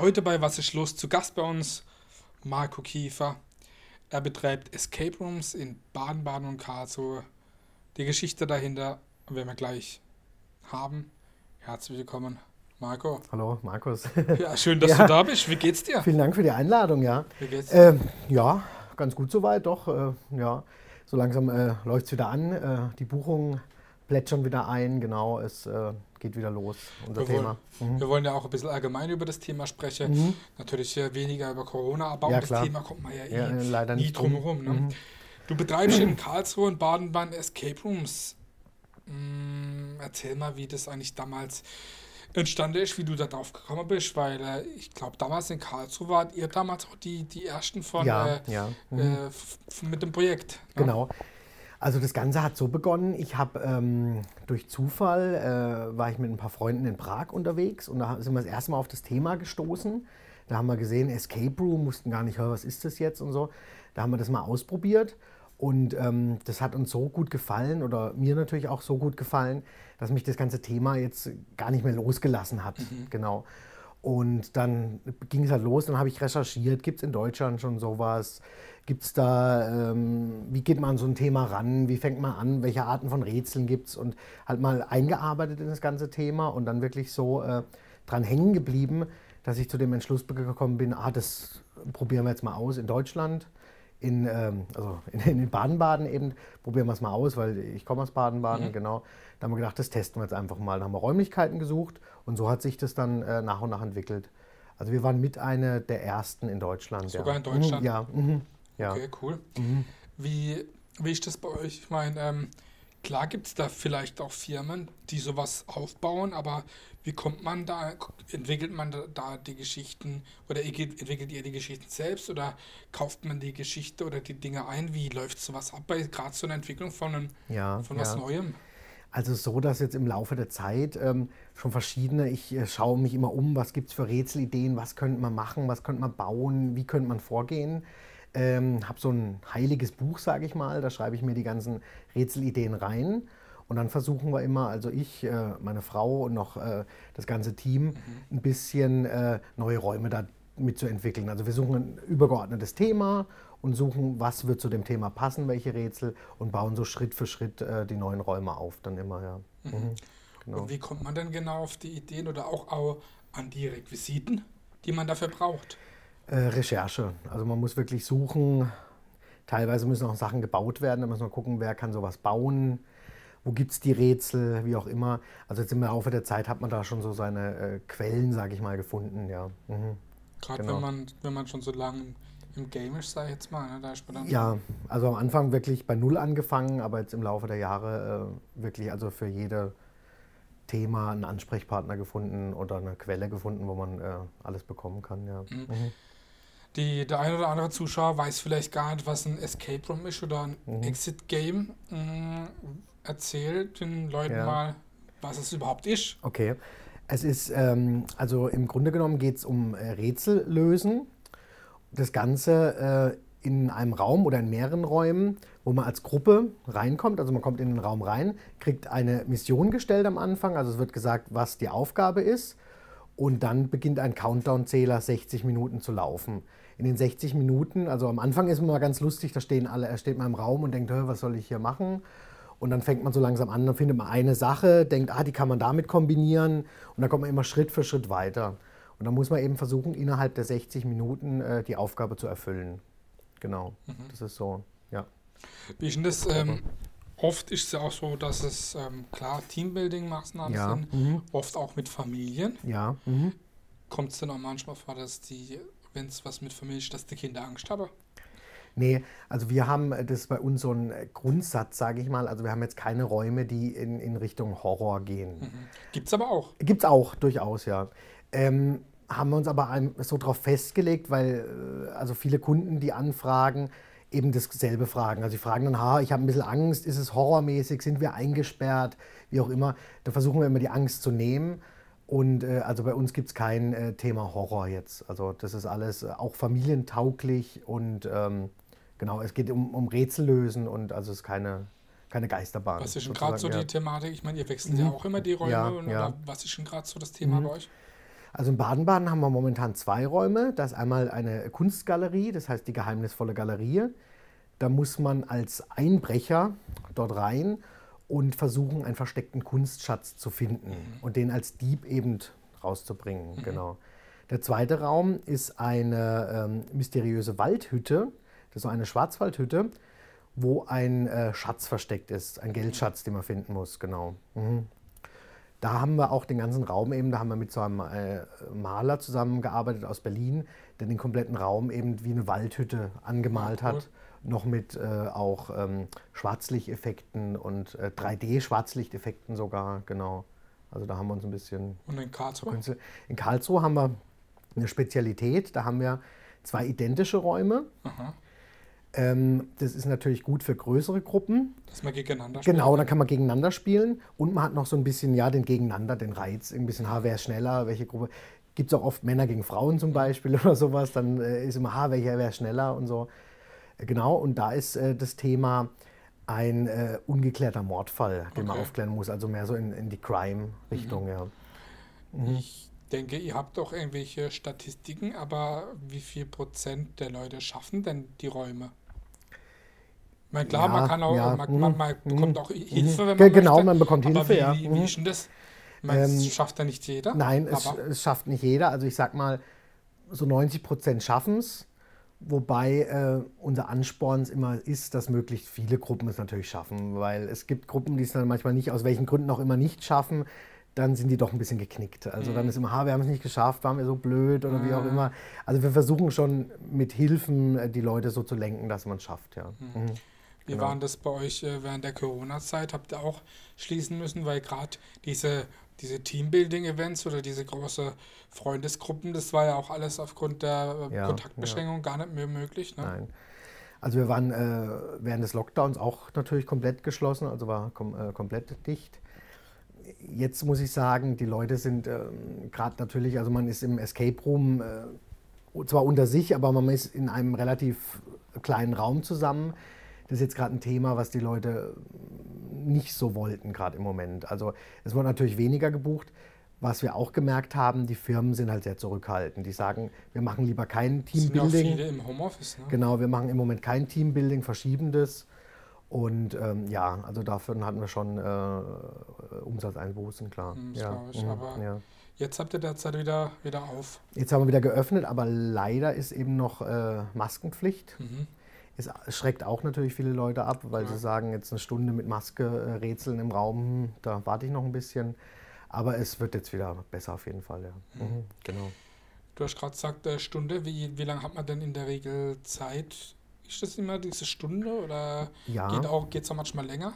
Heute bei Was ist los? Zu Gast bei uns Marco Kiefer. Er betreibt Escape Rooms in Baden-Baden und Karlsruhe. Die Geschichte dahinter werden wir gleich haben. Herzlich willkommen, Marco. Hallo, Markus. Ja, schön, dass Ja. du da bist. Wie geht's dir? Vielen Dank für die Einladung, ja. Wie geht's? Ähm, ja, ganz gut soweit, doch. Äh, ja, so langsam äh, läuft es wieder an. Äh, die Buchungen plätschern wieder ein, genau. Es äh, geht wieder los, unser wir, Thema. wollen, wir wollen ja auch ein bisschen allgemein über das Thema sprechen. Natürlich äh, weniger über Corona, aber Mhm. Ja, um das klar. Thema kommt man ja, eh Ja, äh, leider nie drum herum. Ne? Mhm. Du betreibst in Karlsruhe und Baden-Baden Escape Rooms. Mm, erzähl mal, wie das eigentlich damals entstanden ist, wie du da drauf gekommen bist, weil äh, ich glaube, damals in Karlsruhe wart ihr damals auch die, die ersten von Ja, äh, ja. Mhm. äh, f- f- mit dem Projekt. ne? Genau. Also das Ganze hat so begonnen, ich habe ähm, durch Zufall, äh, war ich mit ein paar Freunden in Prag unterwegs und da sind wir das erste Mal auf das Thema gestoßen. Da haben wir gesehen, Escape Room, mussten gar nicht hören, was ist das jetzt und so. Da haben wir das mal ausprobiert und ähm, das hat uns so gut gefallen oder mir natürlich auch so gut gefallen, dass mich das ganze Thema jetzt gar nicht mehr losgelassen hat. Genau. Und dann ging es halt los, dann habe ich recherchiert, gibt es in Deutschland schon sowas? Gibt es da, ähm, wie geht man an so ein Thema ran? Wie fängt man an? Welche Arten von Rätseln gibt es? Und halt mal eingearbeitet in das ganze Thema und dann wirklich so äh, dran hängen geblieben, dass ich zu dem Entschluss gekommen bin, ah, das probieren wir jetzt mal aus in Deutschland. In, ähm, also in, in Baden-Baden eben, probieren wir es mal aus, weil ich komme aus Baden-Baden, genau. Da haben wir gedacht, das testen wir jetzt einfach mal. Da haben wir Räumlichkeiten gesucht und so hat sich das dann äh, nach und nach entwickelt. Also wir waren mit einer der ersten in Deutschland. Sogar ja. in Deutschland? Mhm, ja. Mhm, ja. Okay, cool. Wie, wie ist das bei euch? Ich meine, ähm, klar gibt es da vielleicht auch Firmen, die sowas aufbauen, aber wie kommt man da, entwickelt man da, die Geschichten oder entwickelt ihr die Geschichten selbst oder kauft man die Geschichte oder die Dinge ein? Wie läuft sowas ab bei gerade so einer Entwicklung von, einem, Ja, von was ja. Neuem? Also so, dass jetzt im Laufe der Zeit ähm, schon verschiedene, ich äh, schaue mich immer um, was gibt es für Rätselideen, was könnte man machen, was könnte man bauen, wie könnte man vorgehen. Ähm, habe so ein heiliges Buch, sage ich mal, da schreibe ich mir die ganzen Rätselideen rein. Und dann versuchen wir immer, also ich, äh, meine Frau und noch äh, das ganze Team, ein bisschen äh, neue Räume da mitzuentwickeln. Also wir suchen ein übergeordnetes Thema und suchen, was wird zu dem Thema passen, welche Rätsel und bauen so Schritt für Schritt äh, die neuen Räume auf, dann immer, ja. Mhm. Genau. Und wie kommt man denn genau auf die Ideen oder auch, auch an die Requisiten, die man dafür braucht? Äh, Recherche. Also man muss wirklich suchen. Teilweise müssen auch Sachen gebaut werden. Da muss man gucken, wer kann sowas bauen. Wo gibt es die Rätsel, wie auch immer. Also jetzt im Laufe der Zeit hat man da schon so seine äh, Quellen, sage ich mal, gefunden, ja. Mhm. Gerade Genau. wenn, man, wenn man schon so lange im Game ist, sag ich jetzt mal, ne, da ist man Ja, also am Anfang wirklich bei Null angefangen, aber jetzt im Laufe der Jahre äh, wirklich also für jede Thema einen Ansprechpartner gefunden oder eine Quelle gefunden, wo man äh, alles bekommen kann, ja. Mhm. Die, der ein oder andere Zuschauer weiß vielleicht gar nicht, was ein Escape Room ist oder ein Mhm. Exit Game. Mm, Erzählt den Leuten Ja. mal, was es überhaupt ist. Okay. Es ist, ähm, also im Grunde genommen geht es um äh, Rätsel lösen. Das Ganze äh, in einem Raum oder in mehreren Räumen, wo man als Gruppe reinkommt. Also man kommt in den Raum rein, kriegt eine Mission gestellt am Anfang. Also es wird gesagt, was die Aufgabe ist. Und dann beginnt ein Countdown-Zähler 60 Minuten zu laufen. In den 60 Minuten, also am Anfang ist man mal ganz lustig, da stehen alle, er steht mal im Raum und denkt, "Hä, was soll ich hier machen? Und dann fängt man so langsam an, dann findet man eine Sache, denkt, ah, die kann man damit kombinieren. Und dann kommt man immer Schritt für Schritt weiter. Und dann muss man eben versuchen, innerhalb der 60 Minuten äh, die Aufgabe zu erfüllen. Genau, das ist so, ja. Wie ist denn das? Ähm, oft ist es ja auch so, dass es ähm, klar Teambuilding-Maßnahmen Ja, sind, mhm. oft auch mit Familien. Ja, mhm. Kommt es denn auch manchmal vor, dass die, wenn es was mit Familie ist, dass die Kinder Angst haben? Nee, also wir haben, äh, das bei uns so ein äh, Grundsatz, sage ich mal. Also wir haben jetzt keine Räume, die in, in Richtung Horror gehen. Gibt es aber auch. Gibt es auch, durchaus, ja. Ähm, haben wir uns aber so darauf festgelegt, weil äh, also viele Kunden, die anfragen, eben dasselbe fragen. Also sie fragen dann, ha, ich habe ein bisschen Angst, ist es horrormäßig, sind wir eingesperrt, wie auch immer. Da versuchen wir immer die Angst zu nehmen. Und äh, also bei uns gibt es kein äh, Thema Horror jetzt. Also das ist alles äh, auch familientauglich und ähm, genau, es geht um, um Rätsel lösen und also es ist keine, keine Geisterbahn. Was ist denn gerade so sozusagen, die Thematik? Ich meine, ihr wechselt ja auch immer die Räume. Ja, ja. Oder was ist denn gerade so das Thema bei euch? Also in Baden-Baden haben wir momentan zwei Räume. Da ist einmal eine Kunstgalerie, das heißt die geheimnisvolle Galerie. Da muss man als Einbrecher dort rein und versuchen, einen versteckten Kunstschatz zu finden und den als Dieb eben rauszubringen. Genau. Der zweite Raum ist eine ähm, mysteriöse Waldhütte. Das ist so eine Schwarzwaldhütte, wo ein äh, Schatz versteckt ist, ein Geldschatz, den man finden muss. Genau. Mhm. Da haben wir auch den ganzen Raum eben, da haben wir mit so einem äh, Maler zusammengearbeitet aus Berlin, der den kompletten Raum eben wie eine Waldhütte angemalt Ja, cool. hat. Noch mit äh, auch ähm, Schwarzlichteffekten und äh, 3D-Schwarzlichteffekten sogar, genau. Also da haben wir uns ein bisschen Und in Karlsruhe? In Karlsruhe haben wir eine Spezialität. Da haben wir zwei identische Räume. Aha. Ähm, das ist natürlich gut für größere Gruppen. Dass man gegeneinander Genau, dann kann man gegeneinander spielen. Und man hat noch so ein bisschen, ja, den Gegeneinander, den Reiz. Ein bisschen, ha, wer ist schneller, welche Gruppe. Gibt es auch oft Männer gegen Frauen zum Beispiel oder sowas. Dann äh, ist immer, ha, welcher wäre schneller und so. Äh, Genau, und da ist äh, das Thema ein äh, ungeklärter Mordfall, den man Okay. aufklären muss. Also mehr so in, in die Crime-Richtung, ja. Ich denke, ihr habt auch irgendwelche Statistiken, aber wie viel Prozent der Leute schaffen denn die Räume? Meine, klar, Ja, man kann auch, ja, man, mhm, man, man bekommt mhm, auch Hilfe, wenn man genau, möchte. man bekommt aber Hilfe, wie, ja, Wie, mhm. ist denn das? Meine, das Ähm, schafft ja nicht jeder. Nein, es, es schafft nicht jeder. Also ich sag mal, so 90 Prozent schaffen es. Wobei äh, unser Ansporn immer ist, dass möglichst viele Gruppen es natürlich schaffen. Weil es gibt Gruppen, die es dann manchmal nicht, aus welchen Gründen auch immer nicht schaffen. Dann sind die doch ein bisschen geknickt. Also dann ist immer, ha, wir haben es nicht geschafft, waren wir so blöd oder wie auch immer. Also wir versuchen schon mit Hilfen äh, die Leute so zu lenken, dass man es schafft, ja. Mhm. Wie genau. war das bei euch äh, während der Corona-Zeit? Habt ihr auch schließen müssen, weil gerade diese, diese Teambuilding-Events oder diese große Freundesgruppen, das war ja auch alles aufgrund der äh, Ja, Kontaktbeschränkung gar nicht mehr möglich. Ne? Nein. Also wir waren äh, während des Lockdowns auch natürlich komplett geschlossen, also war kom äh, komplett dicht. Jetzt muss ich sagen, die Leute sind ähm, gerade natürlich, also man ist im Escape Room äh, zwar unter sich, aber man ist in einem relativ kleinen Raum zusammen. Das ist jetzt gerade ein Thema, was die Leute nicht so wollten gerade im Moment. Also es wurde natürlich weniger gebucht. Was wir auch gemerkt haben, die Firmen sind halt sehr zurückhaltend. Die sagen, wir machen lieber kein Es sind ja Teambuilding. viele im Homeoffice. Ne? Genau, wir machen im Moment kein Teambuilding, verschieben das. Und ähm, ja, also dafür hatten wir schon äh, Umsatzeinbußen, klar. Hm, das ja. ich, mhm, aber- ja. Jetzt habt ihr derzeit wieder, wieder auf. Jetzt haben wir wieder geöffnet, aber leider ist eben noch äh, Maskenpflicht. Mhm. Es schreckt auch natürlich viele Leute ab, weil Ja. sie sagen, jetzt eine Stunde mit Maske äh, rätseln im Raum, hm, da warte ich noch ein bisschen. Aber es wird jetzt wieder besser auf jeden Fall, ja. Mhm, genau. Du hast gerade gesagt, äh, Stunde. Wie, wie lange hat man denn in der Regel Zeit? Ist das immer diese Stunde oder Ja. geht auch geht's auch manchmal länger?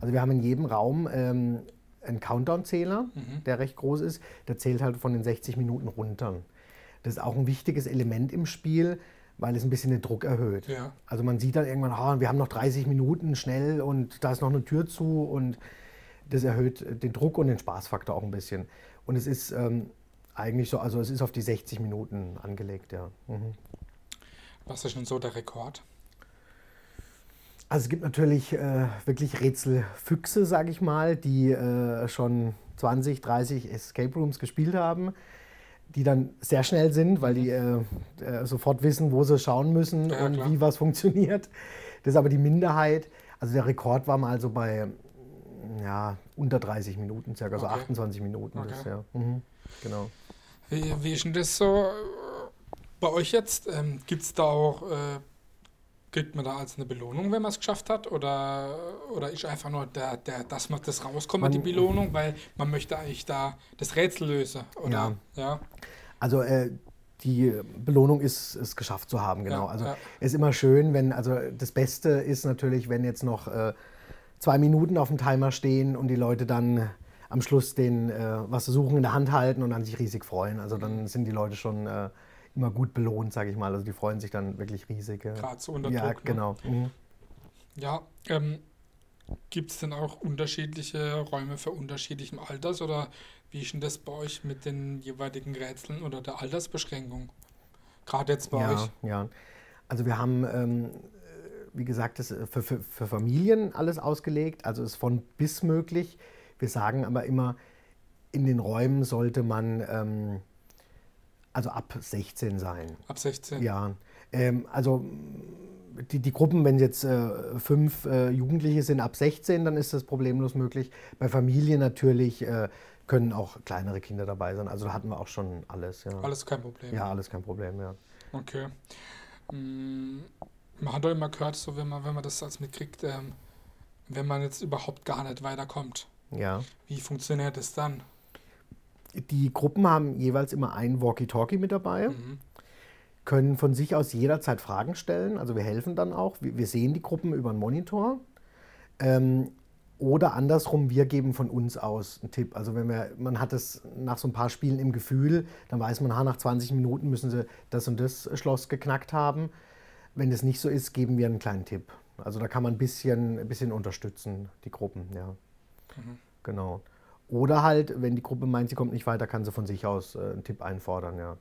Also wir haben in jedem Raum ähm, einen Countdown-Zähler, Mhm. der recht groß ist. Der zählt halt von den 60 Minuten runter. Das ist auch ein wichtiges Element im Spiel, weil es ein bisschen den Druck erhöht. Ja. Also man sieht dann irgendwann, ah, wir haben noch 30 Minuten schnell und da ist noch eine Tür zu und das erhöht den Druck und den Spaßfaktor auch ein bisschen. Und es ist ähm, eigentlich so, also es ist auf die 60 Minuten angelegt, ja. Mhm. Was ist denn so der Rekord? Also es gibt natürlich äh, wirklich Rätselfüchse, sage ich mal, die äh, schon 20, 30 Escape Rooms gespielt haben, die dann sehr schnell sind, weil die äh, äh, sofort wissen, wo sie schauen müssen Ja, und klar. wie was funktioniert. Das ist aber die Minderheit. Also der Rekord war mal so bei ja, unter 30 Minuten, circa so Okay. 28 Minuten. Das, Okay. ja. mhm. Genau. Wie, wie ist denn das so äh, bei euch jetzt? Ähm, Gibt es da auch, äh, kriegt man da als eine Belohnung, wenn man es geschafft hat? Oder, oder ist einfach nur, der, der, dass man das rauskommt, Man- die Belohnung, weil man möchte eigentlich da das Rätsel lösen? Oder? Ja. Also äh, die Belohnung ist, es geschafft zu haben, genau. Ja, also ja. es ist immer schön, wenn, also das Beste ist natürlich, wenn jetzt noch äh, zwei Minuten auf dem Timer stehen und die Leute dann am Schluss den, äh, was sie suchen, in der Hand halten und dann sich riesig freuen. Also dann sind die Leute schon äh, immer gut belohnt, sage ich mal. Also die freuen sich dann wirklich riesig. Gerade so unter ja Druck. Ne? genau. Mhm. Ja, ähm, gibt es denn auch unterschiedliche Räume für unterschiedlichem Alters oder wie ist denn das bei euch mit den jeweiligen Rätseln oder der Altersbeschränkung? Gerade jetzt bei Ja, euch. ja. Also wir haben, ähm, wie gesagt, das für, für, für Familien alles ausgelegt, also ist von bis möglich. Wir sagen aber immer, in den Räumen sollte man ähm, Also ab 16 sein. Ab 16? Ja. Ähm, also die, die Gruppen, wenn jetzt äh, fünf äh, Jugendliche sind ab 16, dann ist das problemlos möglich. Bei Familien natürlich äh, können auch kleinere Kinder dabei sein. Also da hatten wir auch schon alles. Ja. Alles kein Problem. Ja, alles kein Problem, ja. Okay. Mm, man hat doch immer gehört, so wenn man, wenn man das als mitkriegt, ähm, wenn man jetzt überhaupt gar nicht weiterkommt. Ja. Wie funktioniert das dann? Die Gruppen haben jeweils immer ein Walkie-Talkie mit dabei, Mhm. können von sich aus jederzeit Fragen stellen. Also wir helfen dann auch. Wir, wir sehen die Gruppen über einen Monitor. Ähm, oder andersrum, wir geben von uns aus einen Tipp. Also wenn wir, man hat es nach so ein paar Spielen im Gefühl, dann weiß man, ha, nach 20 Minuten müssen sie das und das Schloss geknackt haben. Wenn das nicht so ist, geben wir einen kleinen Tipp. Also da kann man ein bisschen, ein bisschen unterstützen, die Gruppen, ja. Genau. Oder halt, wenn die Gruppe meint, sie kommt nicht weiter, kann sie von sich aus äh, einen Tipp einfordern, ja.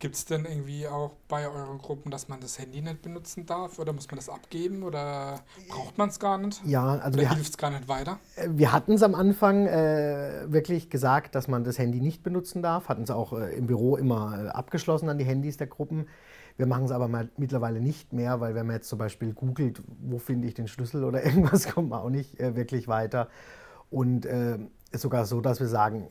Gibt es denn irgendwie auch bei euren Gruppen, dass man das Handy nicht benutzen darf? Oder muss man das abgeben? Oder braucht man es gar nicht? Ja, also Oder wir, hilft es gar nicht weiter? Äh, Wir hatten es am Anfang äh, wirklich gesagt, dass man das Handy nicht benutzen darf. Hatten es auch äh, im Büro immer äh, abgeschlossen an die Handys der Gruppen. Wir machen es aber mal mittlerweile nicht mehr, weil wenn man jetzt zum Beispiel googelt, wo finde ich den Schlüssel oder irgendwas, kommt man auch nicht äh, wirklich weiter. Und äh, ist sogar so, dass wir sagen,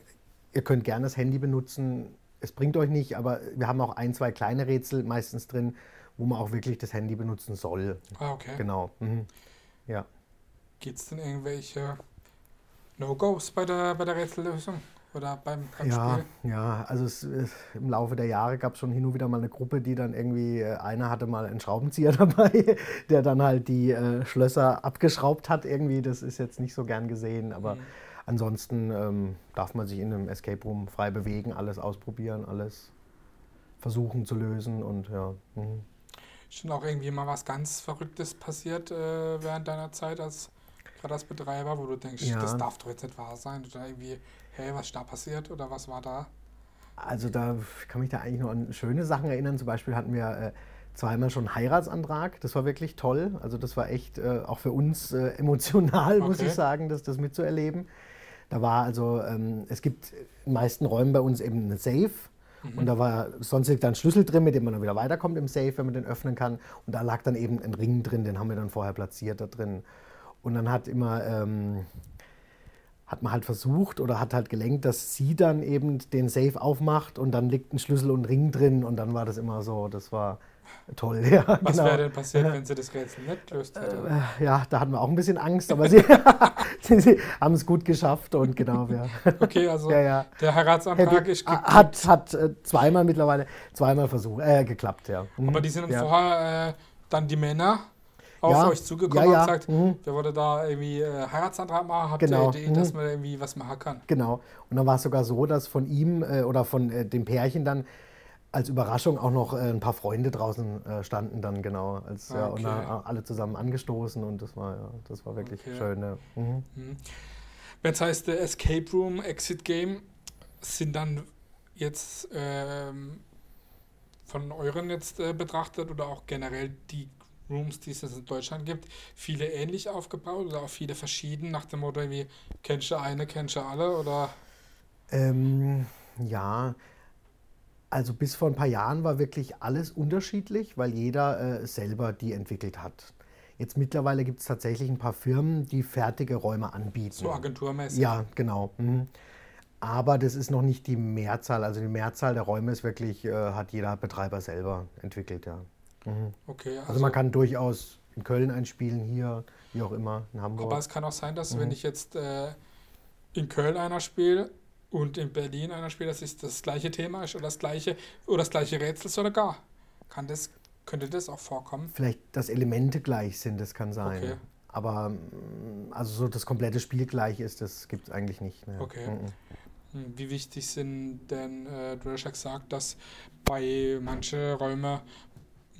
ihr könnt gerne das Handy benutzen. Es bringt euch nicht, aber wir haben auch ein, zwei kleine Rätsel meistens drin, wo man auch wirklich das Handy benutzen soll. Ah, okay. Genau. Mhm. Ja. Gibt es denn irgendwelche No-Gos bei der, bei der Rätsellösung? Oder beim, beim Ja, Spiel? ja, also es, es, im Laufe der Jahre gab es schon hin und wieder mal eine Gruppe, die dann irgendwie, äh, einer hatte mal einen Schraubenzieher dabei, der dann halt die äh, Schlösser abgeschraubt hat irgendwie. Das ist jetzt nicht so gern gesehen, aber Mhm. ansonsten ähm, darf man sich in einem Escape Room frei bewegen, alles ausprobieren, alles versuchen zu lösen und ja. mhm. Ist schon auch irgendwie mal was ganz Verrücktes passiert äh, während deiner Zeit als gerade als Betreiber, wo du denkst, Ja. das darf doch jetzt nicht wahr sein? Oder irgendwie, hey, was ist da passiert? Oder was war da? Also da ich kann mich da eigentlich noch an schöne Sachen erinnern. Zum Beispiel hatten wir äh, zweimal schon einen Heiratsantrag. Das war wirklich toll. Also das war echt äh, auch für uns äh, emotional, muss Okay. ich sagen, das, das mitzuerleben. Da war also, ähm, es gibt in den meisten Räumen bei uns eben einen Safe. Und da war sonst liegt da ein Schlüssel drin, mit dem man dann wieder weiterkommt im Safe, wenn man den öffnen kann. Und da lag dann eben ein Ring drin, den haben wir dann vorher platziert da drin. Und dann hat immer, ähm, hat man halt versucht oder hat halt gelenkt, dass sie dann eben den Safe aufmacht und dann liegt ein Schlüssel und ein Ring drin und dann war das immer so, das war toll. Ja, Was genau. wäre denn passiert, wenn sie das Rätsel nicht gelöst hätte? Äh, Ja, da hatten wir auch ein bisschen Angst, aber sie, sie, sie haben es gut geschafft und genau, ja. Okay, also ja, ja. der Heiratsantrag ist geglückt. hat hat äh, zweimal mittlerweile, zweimal versucht, äh, geklappt, ja. Mhm. Aber die sind dann vorher äh, dann die Männer auf Ja, euch zugekommen ja, ja, und gesagt, mhm. wir wollen da irgendwie äh, Heiratsantrag machen, habt Genau, ihr Idee, dass mhm. man irgendwie was machen kann? Genau. Und dann war es sogar so, dass von ihm äh, oder von äh, dem Pärchen dann als Überraschung auch noch äh, ein paar Freunde draußen äh, standen dann genau. Als, ja, und Okay. dann alle zusammen angestoßen und das war, ja, das war wirklich Okay. schön. Ja. Mhm. Wenn es heißt, der Escape Room, Exit Game, sind dann jetzt ähm, von euren jetzt äh, betrachtet oder auch generell die Rooms, die es in Deutschland gibt, viele ähnlich aufgebaut oder auch viele verschieden nach dem Motto wie kennst du eine, kennst du alle oder Ähm, ja, also bis vor ein paar Jahren war wirklich alles unterschiedlich, weil jeder äh, selber die entwickelt hat. Jetzt mittlerweile gibt es tatsächlich ein paar Firmen, die fertige Räume anbieten. so agenturmäßig? Ja, genau. Mhm. Aber das ist noch nicht die Mehrzahl. Also die Mehrzahl der Räume ist wirklich, äh, hat jeder Betreiber selber entwickelt, ja. Okay, also, Also man kann durchaus in Köln einspielen, hier, wie auch immer, in Hamburg. aber es kann auch sein, dass Mhm. wenn ich jetzt äh, in Köln einer spiele und in Berlin einer spiele, dass es das gleiche Thema ist oder das gleiche oder das gleiche Rätsel sogar. Kann das, könnte das auch vorkommen? Vielleicht, dass Elemente gleich sind, das kann sein. Okay. Aber mm, also so das komplette Spiel gleich ist, das gibt es eigentlich nicht. Ne. Okay. Mhm. Hm, Wie wichtig sind denn, äh, du hast ja gesagt, dass bei manchen Räumen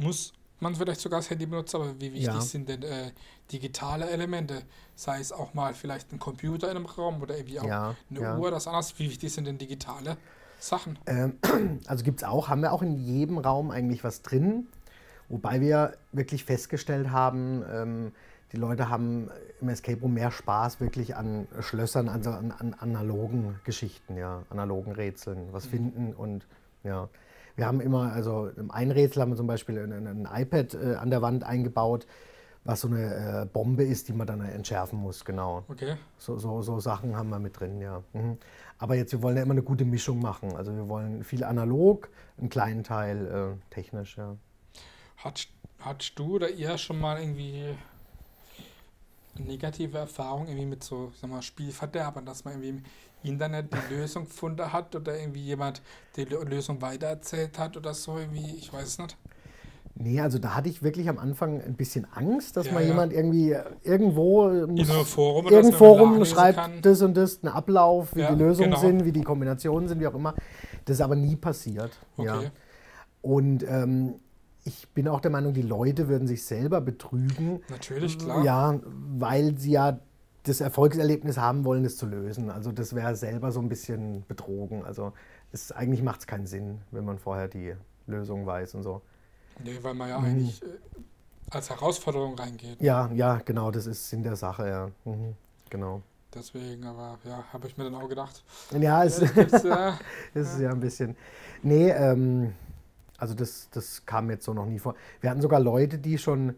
muss man vielleicht sogar das Handy benutzen, aber wie wichtig Ja. sind denn äh, digitale Elemente? Sei es auch mal vielleicht ein Computer in einem Raum oder irgendwie auch Ja, eine ja. Uhr, das anders. Wie wichtig sind denn digitale Sachen? Ähm, also gibt es auch, haben wir auch in jedem Raum eigentlich was drin. Wobei wir wirklich festgestellt haben, ähm, die Leute haben im Escape Room mehr Spaß wirklich an Schlössern, also an, an analogen Geschichten, ja, analogen Rätseln, was finden und ja. Wir haben immer, also im einen Rätsel haben wir zum Beispiel ein, ein iPad äh, an der Wand eingebaut, was so eine äh, Bombe ist, die man dann entschärfen muss, genau. Okay. So, so, so Sachen haben wir mit drin, ja. Mhm. Aber jetzt, wir wollen ja immer eine gute Mischung machen. Also wir wollen viel analog, einen kleinen Teil äh, technisch, ja. Hat, hattest du oder ihr schon mal irgendwie negative Erfahrungen irgendwie mit so, sag mal, Spielverderbern, dass man irgendwie im Internet die Lösung gefunden hat oder irgendwie jemand die Lösung weitererzählt hat oder so, irgendwie, ich weiß es nicht. Nee, also da hatte ich wirklich am Anfang ein bisschen Angst, dass Ja, mal ja. jemand irgendwie irgendwo muss, In einem Forum irgendein Forum schreibt kann. das und das, einen Ablauf, wie Ja, die Lösungen genau. sind, wie die Kombinationen sind, wie auch immer. Das ist aber nie passiert. Okay. Und ähm, ich bin auch der Meinung, die Leute würden sich selber betrügen. Natürlich, klar. Ja, weil sie ja das Erfolgserlebnis haben wollen, das zu lösen. Also das wäre selber so ein bisschen betrogen. Also es, eigentlich macht es keinen Sinn, wenn man vorher die Lösung weiß und so. Nee, weil man ja Mhm. eigentlich äh, als Herausforderung reingeht. Ja, ja, genau, das ist Sinn der Sache, ja. Mhm, genau. Deswegen, aber ja, habe ich mir dann auch gedacht. Ja, es, Ja, gibt's, ja. es ist ja ein bisschen. Nee, ähm, also das, das kam jetzt so noch nie vor. Wir hatten sogar Leute, die schon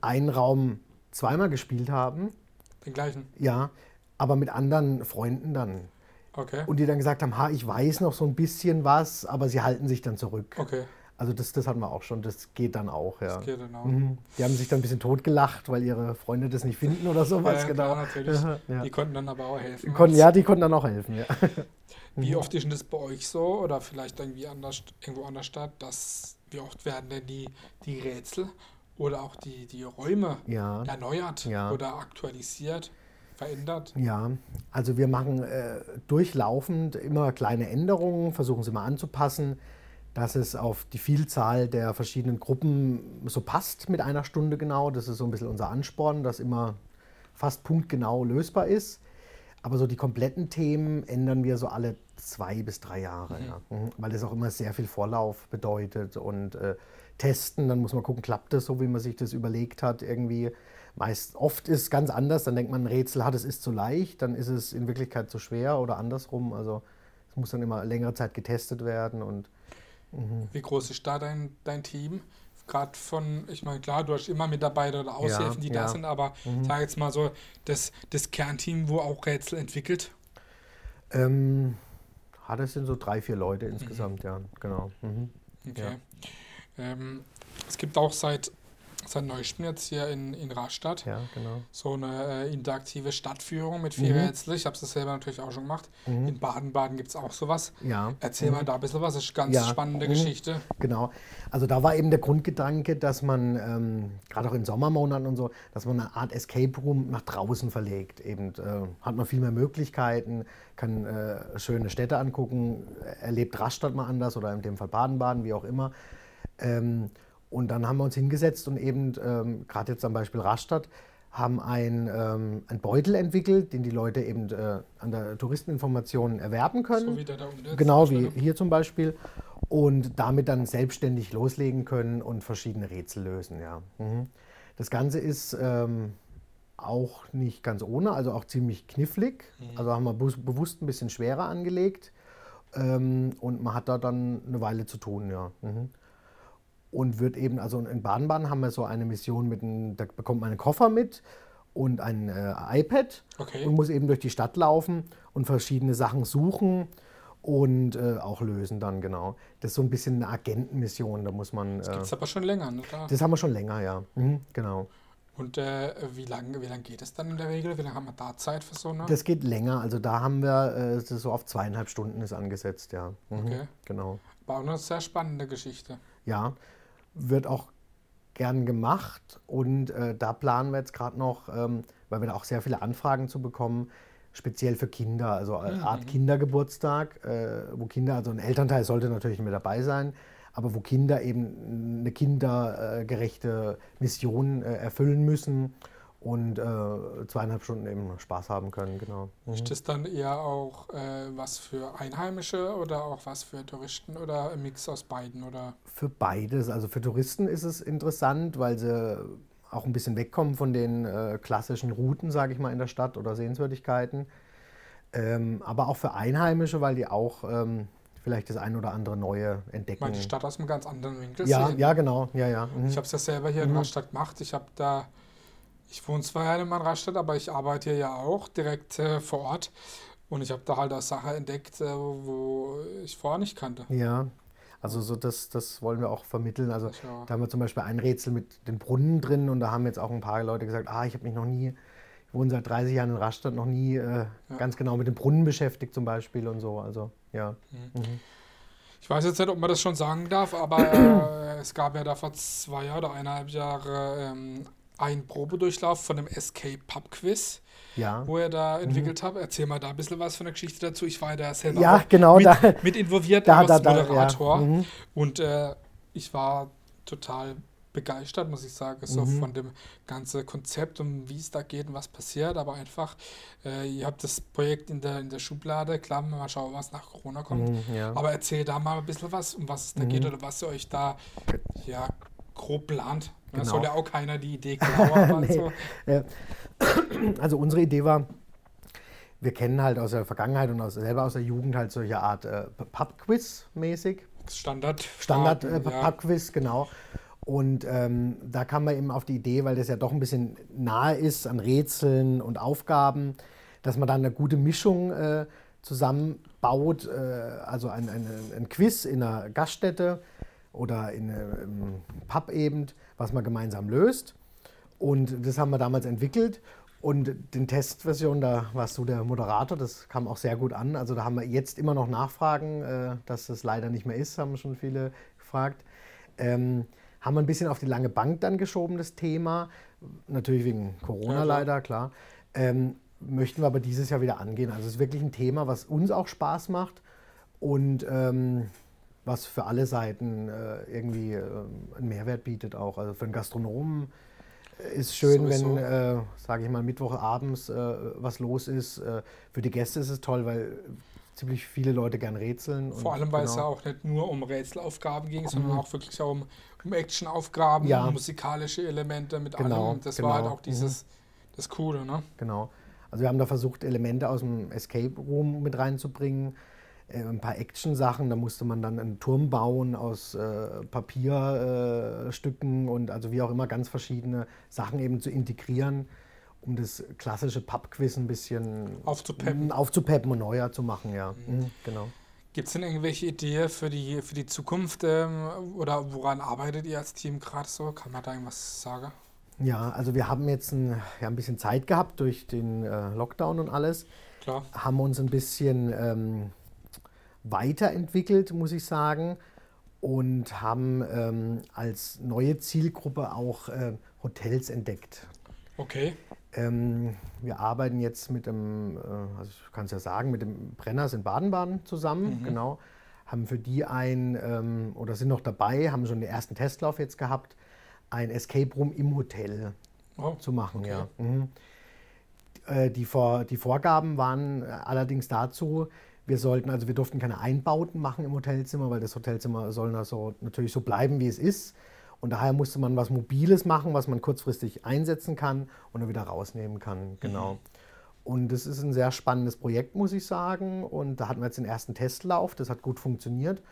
einen Raum zweimal gespielt haben, Den gleichen. ja, aber mit anderen Freunden dann. Okay. Und die dann gesagt haben, ha, ich weiß noch so ein bisschen was, aber sie halten sich dann zurück. Okay. Also das, das hatten wir auch schon, das geht dann auch, ja. Das geht dann auch. Mhm. Die haben sich dann ein bisschen totgelacht, weil ihre Freunde das nicht finden oder sowas, ja, genau. klar, natürlich. Ja. Die konnten dann aber auch helfen. Konnten, ja, die konnten dann auch helfen, ja. Wie oft ist denn das bei euch so oder vielleicht irgendwie anders, irgendwo anders statt, dass wie oft werden denn die, die Rätsel oder auch die, die Räume Ja. erneuert oder aktualisiert, verändert? Ja, also wir machen äh, durchlaufend immer kleine Änderungen, versuchen sie mal anzupassen, dass es auf die Vielzahl der verschiedenen Gruppen so passt mit einer Stunde genau. Das ist so ein bisschen unser Ansporn, dass immer fast punktgenau lösbar ist. Aber so die kompletten Themen ändern wir so alle zwei bis drei Jahre, ja. Mhm. weil das auch immer sehr viel Vorlauf bedeutet und äh, testen, dann muss man gucken, klappt das so, wie man sich das überlegt hat irgendwie. Meist, oft ist es ganz anders, dann denkt man, ein Rätsel hat, es ist zu leicht, dann ist es in Wirklichkeit zu schwer oder andersrum. Also es muss dann immer längere Zeit getestet werden und Wie groß ist da dein, dein Team? Gerade von, ich meine, klar, du hast immer Mitarbeiter oder Aushilfen, die da ja. sind, aber sag jetzt mal so, das, das Kernteam, wo auch Rätsel entwickelt. ähm, hat es sind so drei, vier Leute insgesamt, ja, genau. Mhm. Okay. Ähm, es gibt auch seit, seit neuestem jetzt hier in, in Rastatt Ja, genau. so eine äh, interaktive Stadtführung mit vier Mhm. Rätsel. Ich habe es selber natürlich auch schon gemacht. In Baden-Baden gibt es auch sowas. Ja. Erzähl mal da ein bisschen was, das ist eine ganz Ja. spannende Mhm. Geschichte. Genau. Also da war eben der Grundgedanke, dass man, ähm, gerade auch in Sommermonaten und so, dass man eine Art Escape Room nach draußen verlegt. Eben äh, hat man viel mehr Möglichkeiten, kann äh, schöne Städte angucken, erlebt Rastatt mal anders oder in dem Fall Baden-Baden, wie auch immer. Ähm, und dann haben wir uns hingesetzt und eben, ähm, gerade jetzt am Beispiel Rastatt, haben ein, ähm, ein Beutel entwickelt, den die Leute eben äh, an der Touristeninformation erwerben können. So wie der da unten jetzt Genau wie hier zum Beispiel. Und damit dann selbstständig loslegen können und verschiedene Rätsel lösen. Ja. Mhm. Das Ganze ist ähm, auch nicht ganz ohne, also auch ziemlich knifflig. Also haben wir bewusst ein bisschen schwerer angelegt. Ähm, und man hat da dann eine Weile zu tun, ja. Mhm. Und wird eben, also in Baden-Baden haben wir so eine Mission mit, einem, da bekommt man einen Koffer mit und ein äh, iPad Okay. und muss eben durch die Stadt laufen und verschiedene Sachen suchen und äh, auch lösen dann, genau. Das ist so ein bisschen eine Agentenmission, da muss man. Das Äh, gibt es aber schon länger, ne? Da. das haben wir schon länger, ja. Mhm, genau. Und äh, wie lange wie lang geht es dann in der Regel? Wie lange haben wir da Zeit für so eine? Das geht länger, also da haben wir, äh, so auf zweieinhalb Stunden ist angesetzt, ja. Mhm, Okay. Genau. War auch eine sehr spannende Geschichte. Ja, wird auch gern gemacht und äh, da planen wir jetzt gerade noch, ähm, weil wir da auch sehr viele Anfragen zu bekommen, speziell für Kinder, also eine Art Kindergeburtstag, äh, wo Kinder, also ein Elternteil sollte natürlich mit dabei sein, aber wo Kinder eben eine kindergerechte Mission äh, erfüllen müssen und äh, zweieinhalb Stunden eben Spaß haben können, genau. Ist das dann eher auch äh, was für Einheimische oder auch was für Touristen oder ein Mix aus beiden? Oder? Für beides. Also für Touristen ist es interessant, weil sie auch ein bisschen wegkommen von den äh, klassischen Routen, sage ich mal, in der Stadt oder Sehenswürdigkeiten. Ähm, aber auch für Einheimische, weil die auch ähm, vielleicht das ein oder andere neue entdecken. Mal die Stadt aus einem ganz anderen Winkel ja, sehen. ja, genau, ja, ja. Mhm. Ich habe es ja selber hier in Rastatt gemacht. Ich habe da, ich wohne zwar ja in Rastatt, aber ich arbeite hier ja auch direkt äh, vor Ort. Und ich habe da halt auch Sachen entdeckt, äh, wo ich vorher nicht kannte. Ja, also so das, das wollen wir auch vermitteln. Also Ja. da haben wir zum Beispiel ein Rätsel mit den Brunnen drin und da haben jetzt auch ein paar Leute gesagt, ah, ich habe mich noch nie, ich wohne seit 30 Jahren in Rastatt, noch nie äh, ganz genau mit den Brunnen beschäftigt zum Beispiel und so. Also ja. Ich weiß jetzt nicht, ob man das schon sagen darf, aber äh, es gab ja da vor zwei oder eineinhalb Jahre ähm, einen Probedurchlauf von dem Escape Pub Quiz, Ja. wo er da entwickelt hat. Erzähl mal da ein bisschen was von der Geschichte dazu. Ich war ja da selber Ja, genau, mit, da- mit involviert da- als da- da, ja. Moderator. Mhm. Und äh, ich war total begeistert, muss ich sagen, so Mhm. von dem ganzen Konzept und wie es da geht und was passiert. Aber einfach, äh, ihr habt das Projekt in der, in der Schublade. Klar, mal schauen, was nach Corona kommt. Mhm, ja. Aber erzähl da mal ein bisschen was, um was es da geht oder was ihr euch da ja, grob plant. Da Genau. soll ja auch keiner die Idee klauen. Nee. so. Also unsere Idee war, wir kennen halt aus der Vergangenheit und aus, selber aus der Jugend halt solche Art äh, Pub-Quiz mäßig. Standard. Standard äh, ja. Pub-Quiz, genau. Und ähm, da kam man eben auf die Idee, weil das ja doch ein bisschen nahe ist an Rätseln und Aufgaben, dass man dann eine gute Mischung äh, zusammenbaut, äh, also ein, ein, ein Quiz in einer Gaststätte oder in einem Pub eben, was man gemeinsam löst. Und das haben wir damals entwickelt. Und den Testversion, da warst du der Moderator, das kam auch sehr gut an. Also da haben wir jetzt immer noch Nachfragen, äh, dass das leider nicht mehr ist, haben schon viele gefragt. Ähm, haben wir ein bisschen auf die lange Bank dann geschoben, das Thema. Natürlich wegen Corona Ja, leider, klar. Ähm, möchten wir aber dieses Jahr wieder angehen. Also es ist wirklich ein Thema, was uns auch Spaß macht und ähm, was für alle Seiten äh, irgendwie ähm, einen Mehrwert bietet auch. Also für einen Gastronomen äh, ist schön, Sowieso. wenn, äh, sage ich mal, Mittwochabends äh, was los ist. Äh, für die Gäste ist es toll, weil ziemlich viele Leute gern rätseln. Vor allem, weil es ja genau. auch nicht nur um Rätselaufgaben ging, sondern auch wirklich auch um, um Actionaufgaben, Ja. um musikalische Elemente mit Genau, allem. Das war halt genau. auch dieses, das Coole, ne? Genau. Also wir haben da versucht, Elemente aus dem Escape Room mit reinzubringen. Äh, ein paar Action-Sachen, da musste man dann einen Turm bauen aus äh, Papierstücken äh, und also wie auch immer ganz verschiedene Sachen eben zu integrieren, um das klassische Pub-Quiz ein bisschen Aufzupeppen. mm, aufzupeppen und neuer zu machen, ja. Mhm, genau. Gibt es denn irgendwelche Ideen für die, für die Zukunft ähm, oder woran arbeitet ihr als Team gerade so? Kann man da irgendwas sagen? Ja, also wir haben jetzt ein, ja, ein bisschen Zeit gehabt durch den äh, Lockdown und alles. Klar. haben uns ein bisschen ähm, weiterentwickelt, muss ich sagen, und haben ähm, als neue Zielgruppe auch äh, Hotels entdeckt. Okay. Ähm, wir arbeiten jetzt mit dem, äh, also ich kann es ja sagen, mit dem Brenners in Baden-Baden zusammen, genau. Haben für die ein, ähm, oder sind noch dabei, haben schon den ersten Testlauf jetzt gehabt, ein Escape Room im Hotel Oh, zu machen, okay. ja. Mhm. Äh, Die, Vor die Vorgaben waren äh, allerdings dazu, wir sollten, also wir durften keine Einbauten machen im Hotelzimmer, weil das Hotelzimmer soll also natürlich so bleiben, wie es ist. Und daher musste man was Mobiles machen, was man kurzfristig einsetzen kann und dann wieder rausnehmen kann. Genau. Und das ist ein sehr spannendes Projekt, muss ich sagen. Und da hatten wir jetzt den ersten Testlauf, das hat gut funktioniert.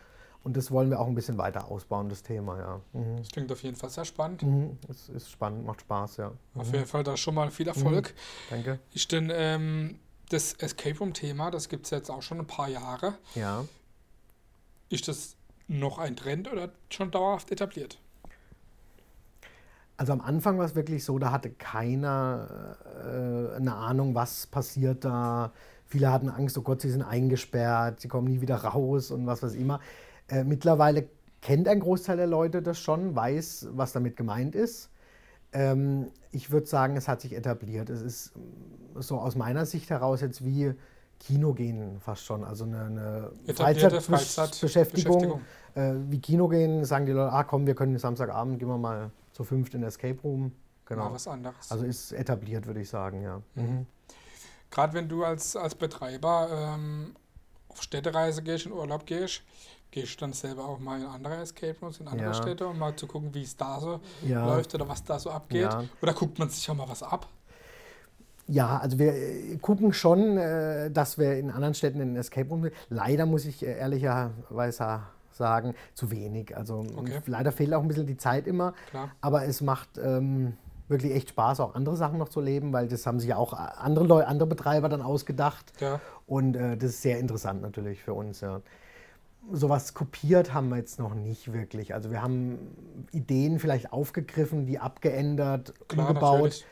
Und das wollen wir auch ein bisschen weiter ausbauen, das Thema, ja. Mhm. Das klingt auf jeden Fall sehr spannend. Mhm. Es ist spannend, macht Spaß, ja. Auf jeden Fall da schon mal viel Erfolg. Danke. Ist denn ähm, das Escape Room-Thema, das gibt es jetzt auch schon ein paar Jahre. Ja. Ist das noch ein Trend oder schon dauerhaft etabliert? Also am Anfang war es wirklich so, da hatte keiner äh, eine Ahnung, was passiert da. Viele hatten Angst, oh Gott, sie sind eingesperrt, sie kommen nie wieder raus und was weiß immer. Äh, mittlerweile kennt ein Großteil der Leute das schon, weiß, was damit gemeint ist. Ähm, ich würde sagen, es hat sich etabliert. Es ist mm, so aus meiner Sicht heraus jetzt wie Kino gehen fast schon. Also eine, eine Freizeitbeschäftigung. Äh, wie Kino gehen, sagen die Leute, ah komm, wir können Samstagabend, gehen wir mal zu fünft in den Escape Room. Genau. Mal was anderes. Also ist etabliert, würde ich sagen, ja. Mhm. Gerade wenn du als, als Betreiber ähm, auf Städtereise gehst, in Urlaub gehst, gehst du dann selber auch mal in andere Escape Rooms, in andere Ja. Städte, um mal zu gucken, wie es da so Ja. läuft oder was da so abgeht? Ja. Oder guckt man sich auch mal was ab? Ja, also wir äh, gucken schon, äh, dass wir in anderen Städten in Escape Room. Leider muss ich äh, ehrlicherweise sagen, zu wenig. Also Okay. leider fehlt auch ein bisschen die Zeit immer. Klar. Aber es macht ähm, wirklich echt Spaß, auch andere Sachen noch zu leben, weil das haben sich ja auch andere Leute, andere Betreiber dann ausgedacht. Ja. Und äh, das ist sehr interessant natürlich für uns. Ja. Sowas kopiert haben wir jetzt noch nicht wirklich. Also wir haben Ideen vielleicht aufgegriffen, die abgeändert, Klar, umgebaut. natürlich.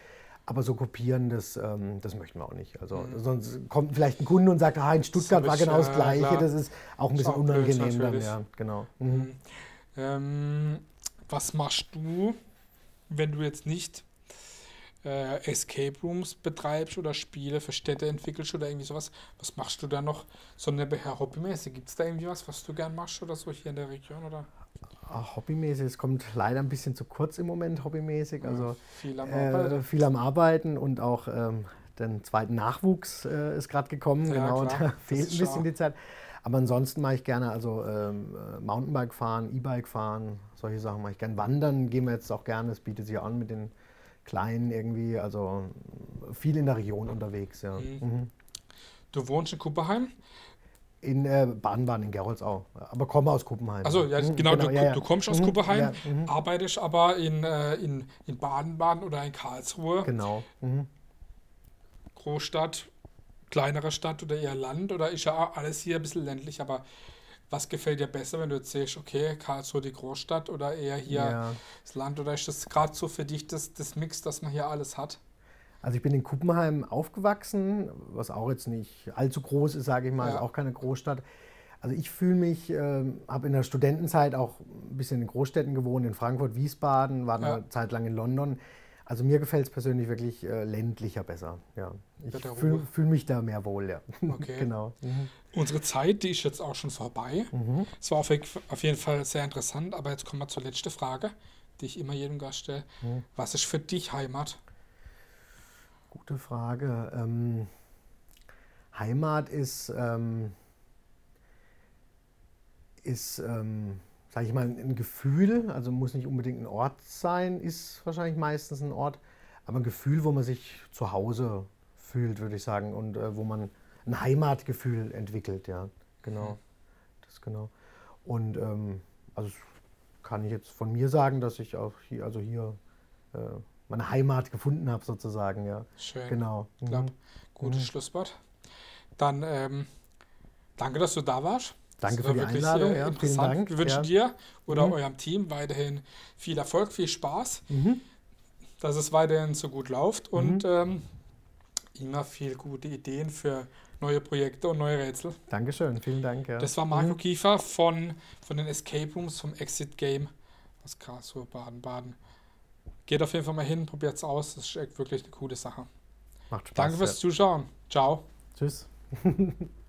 Aber so kopieren, das, ähm, das möchten wir auch nicht. Also sonst kommt vielleicht ein Kunde und sagt, ah, in Stuttgart war genau das Gleiche. klar. Das ist auch ein bisschen auch unangenehm dann, ja, genau. Mhm. Ähm, was machst du, wenn du jetzt nicht äh, Escape Rooms betreibst oder Spiele für Städte entwickelst oder irgendwie sowas? Was machst du da noch so nebenher hobbymäßig? Gibt es da irgendwie was, was du gern machst oder so hier in der Region? Oder Ach, hobbymäßig, es kommt leider ein bisschen zu kurz im Moment hobbymäßig. Also viel am äh, Arbeiten? viel am Arbeiten und auch ähm, den zweiten Nachwuchs äh, ist gerade gekommen. Ja, genau, klar. da fehlt ein bisschen schon- die Zeit. Aber ansonsten mache ich gerne also ähm, äh, Mountainbike fahren, E-Bike fahren, solche Sachen mache ich gerne. Wandern gehen wir jetzt auch gerne, das bietet sich an mit den Kleinen irgendwie, also viel in der Region unterwegs, ja. Mhm. Mhm. Du wohnst in Kuppenheim? In äh, Baden-Baden, in Geroldsau, aber komme aus Kuppenheim. Also ja, Mhm, genau, du, ja, ja. du kommst aus Mhm, Kuppenheim, ja, mhm. arbeitest aber in, äh, in, in Baden-Baden oder in Karlsruhe, Genau. Mhm. Großstadt, kleinere Stadt oder eher Land oder ist ja alles hier ein bisschen ländlich, aber was gefällt dir besser, wenn du jetzt siehst, okay, Karlsruhe die Großstadt oder eher hier Ja. das Land oder ist das gerade so für dich das, das Mix, dass man hier alles hat? Also ich bin in Kuppenheim aufgewachsen, was auch jetzt nicht allzu groß ist, sage ich mal, Ja. ist auch keine Großstadt. Also ich fühle mich, ähm, habe in der Studentenzeit auch ein bisschen in Großstädten gewohnt, in Frankfurt, Wiesbaden, war Ja. eine Zeit lang in London. Also mir gefällt es persönlich wirklich äh, ländlicher besser. Ja. Ich fühle fühl mich da mehr wohl, ja. Okay. genau. Mhm. Unsere Zeit, die ist jetzt auch schon vorbei. Es war auf, auf jeden Fall sehr interessant, aber jetzt kommen wir zur letzten Frage, die ich immer jedem Gast stelle. Mhm. Was ist für dich Heimat? Gute Frage. Ähm, Heimat ist, ähm, ist ähm, sage ich mal, ein Gefühl, also muss nicht unbedingt ein Ort sein, ist wahrscheinlich meistens ein Ort, aber ein Gefühl, wo man sich zu Hause fühlt, würde ich sagen, und äh, wo man ein Heimatgefühl entwickelt, ja, genau. Das genau. Und ähm, also das kann ich jetzt von mir sagen, dass ich auch hier, also hier äh, meine Heimat gefunden habe, sozusagen, ja. Schön. Genau. Mhm. gutes Mhm. Schlusswort. Dann ähm, danke, dass du da warst. Danke für die wirklich, Einladung. Ja, interessant. Dank. Wir wünschen ja. dir oder Mhm. eurem Team weiterhin viel Erfolg, viel Spaß, Mhm. dass es weiterhin so gut läuft und ähm, immer viel gute Ideen für neue Projekte und neue Rätsel. Dankeschön, vielen Dank. Ja. Das war Marco Mhm. Kiefer von, von den Escape Rooms vom Exit Game aus Karlsruhe, Baden-Baden. Geht auf jeden Fall mal hin, probiert es aus. Das ist wirklich eine coole Sache. Macht Spaß. Danke fürs Zuschauen. Ciao. Tschüss.